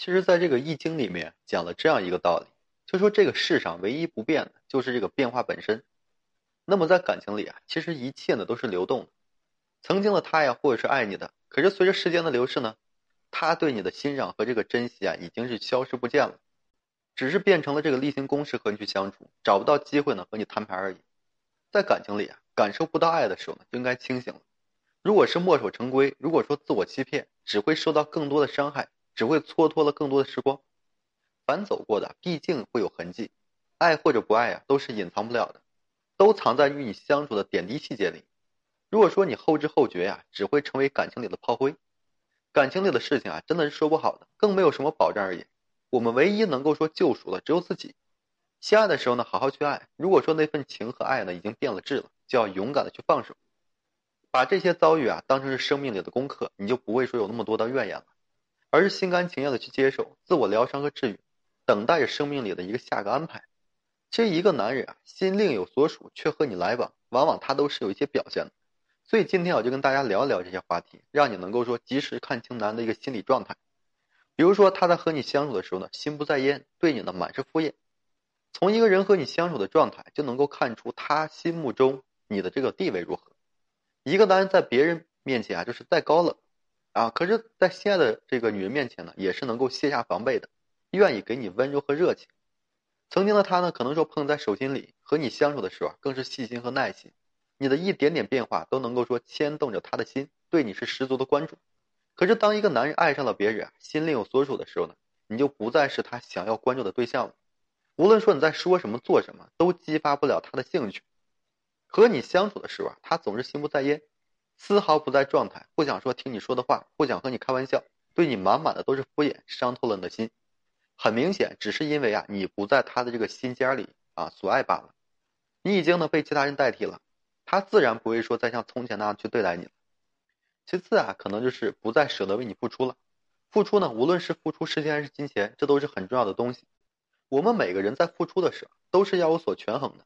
其实，在这个《易经》里面讲了这样一个道理，就说这个世上唯一不变的就是这个变化本身。那么在感情里啊，其实一切呢都是流动的。曾经的他呀，或者是爱你的，可是随着时间的流逝呢，他对你的欣赏和这个珍惜啊，已经是消失不见了，只是变成了这个例行公事和你去相处，找不到机会呢和你摊牌而已。在感情里啊，感受不到爱的时候呢，就应该清醒了。如果是墨守成规，如果说自我欺骗，只会受到更多的伤害，只会蹉跎了更多的时光。凡走过的，毕竟会有痕迹。爱或者不爱啊，都是隐藏不了的，都藏在与你相处的点滴细节里。如果说你后知后觉呀，只会成为感情里的炮灰。感情里的事情啊，真的是说不好的，更没有什么保障而已。我们唯一能够说救赎的，只有自己。相爱的时候呢，好好去爱。如果说那份情和爱呢，已经变了质了，就要勇敢的去放手。把这些遭遇啊当成是生命里的功课，你就不会说有那么多的怨言了，而是心甘情愿的去接受自我疗伤和治愈，等待着生命里的一个下个安排。其实一个男人啊，心另有所属，却和你来往，往往他都是有一些表现的。所以今天我就跟大家聊一聊这些话题，让你能够说及时看清男人的一个心理状态。比如说他在和你相处的时候呢，心不在焉，对你呢满是敷衍。从一个人和你相处的状态，就能够看出他心目中你的这个地位如何。一个男人在别人面前啊，就是再高冷，啊，可是，在心爱的这个女人面前呢，也是能够卸下防备的，愿意给你温柔和热情。曾经的他呢，可能说捧在手心里，和你相处的时候啊，更是细心和耐心。你的一点点变化都能够说牵动着他的心，对你是十足的关注。可是，当一个男人爱上了别人，心另有所属的时候呢，你就不再是他想要关注的对象了。无论说你在说什么、做什么，都激发不了他的兴趣。和你相处的时候啊，他总是心不在焉，丝毫不在状态，不想说听你说的话，不想和你开玩笑，对你满满的都是敷衍，伤透了你的心。很明显，只是因为啊，你不在他的这个心尖里啊所爱罢了。你已经呢被其他人代替了，他自然不会说再像从前那样去对待你了。其次啊，可能就是不再舍得为你付出了。付出呢，无论是付出时间还是金钱，这都是很重要的东西。我们每个人在付出的时候，都是要有所权衡的。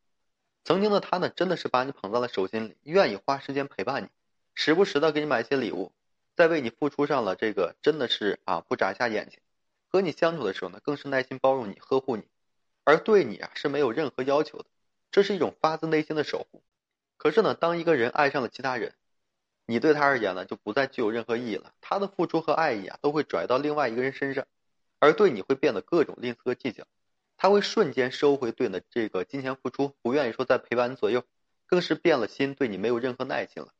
曾经的他呢，真的是把你捧在了手心里，愿意花时间陪伴你，时不时的给你买一些礼物，在为你付出上了这个真的是啊不眨一下眼睛。和你相处的时候呢，更是耐心包容你、呵护你，而对你啊是没有任何要求的，这是一种发自内心的守护。可是呢，当一个人爱上了其他人，你对他而言呢就不再具有任何意义了，他的付出和爱意啊都会转移到另外一个人身上，而对你会变得各种吝啬计较。他会瞬间收回对你的这个金钱付出，不愿意说再陪伴你左右，更是变了心，对你没有任何耐心了。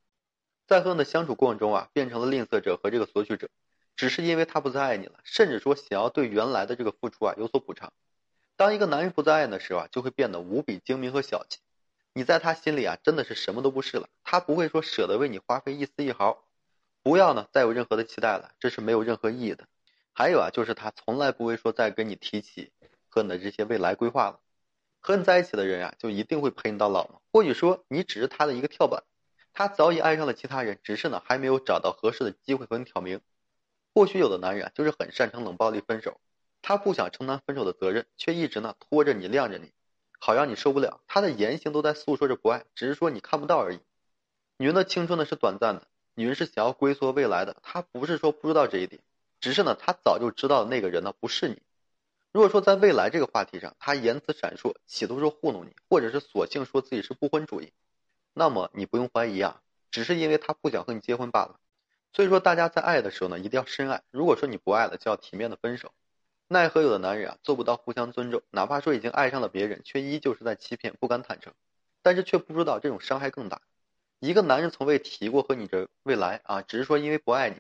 在和你的相处过程中啊，变成了吝啬者和这个索取者，只是因为他不再爱你了，甚至说想要对原来的这个付出啊有所补偿。当一个男人不再爱你的时候啊，就会变得无比精明和小气，你在他心里啊真的是什么都不是了。他不会说舍得为你花费一丝一毫，不要呢再有任何的期待了，这是没有任何意义的。还有啊，就是他从来不会说再跟你提起。和你的这些未来规划了，和你在一起的人啊，就一定会陪你到老吗？或许说你只是他的一个跳板，他早已爱上了其他人，只是呢还没有找到合适的机会和你挑明。或许有的男人，就是很擅长冷暴力分手，他不想承担分手的责任，却一直呢拖着你晾着你，好让你受不了。他的言行都在诉说着不爱，只是说你看不到而已。女人的青春呢是短暂的，女人是想要龟缩未来的，她不是说不知道这一点，只是呢她早就知道那个人呢不是你。如果说在未来这个话题上，他言辞闪烁，企图说糊弄你，或者是索性说自己是不婚主义，那么你不用怀疑啊，只是因为他不想和你结婚罢了。所以说，大家在爱的时候呢，一定要深爱。如果说你不爱了，就要体面的分手。奈何有的男人啊，做不到互相尊重，哪怕说已经爱上了别人，却依旧是在欺骗，不敢坦诚，但是却不知道这种伤害更大。一个男人从未提过和你的未来啊，只是说因为不爱你，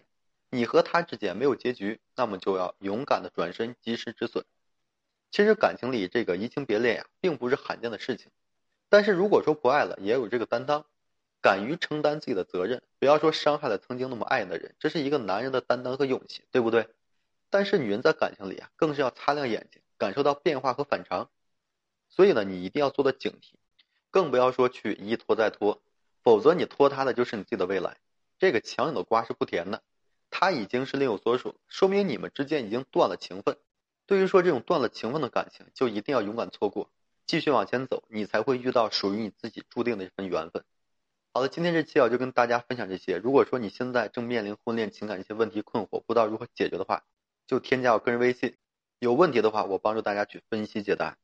你和他之间没有结局，那么就要勇敢的转身，及时止损。其实感情里这个移情别恋呀，并不是罕见的事情。但是如果说不爱了，也有这个担当，敢于承担自己的责任，不要说伤害了曾经那么爱你的人，这是一个男人的担当和勇气，对不对？但是女人在感情里啊，更是要擦亮眼睛，感受到变化和反常。所以呢，你一定要做的警惕，更不要说去一拖再拖，否则你拖他的就是你自己的未来。这个强扭的瓜是不甜的，他已经是另有所属，说明你们之间已经断了情分。对于说这种断了情分的感情，就一定要勇敢错过，继续往前走，你才会遇到属于你自己注定的一份缘分。好的，今天这期啊就跟大家分享这些。如果说你现在正面临婚恋情感一些问题困惑，不知道如何解决的话，就添加我个人微信。有问题的话，我帮助大家去分析解答。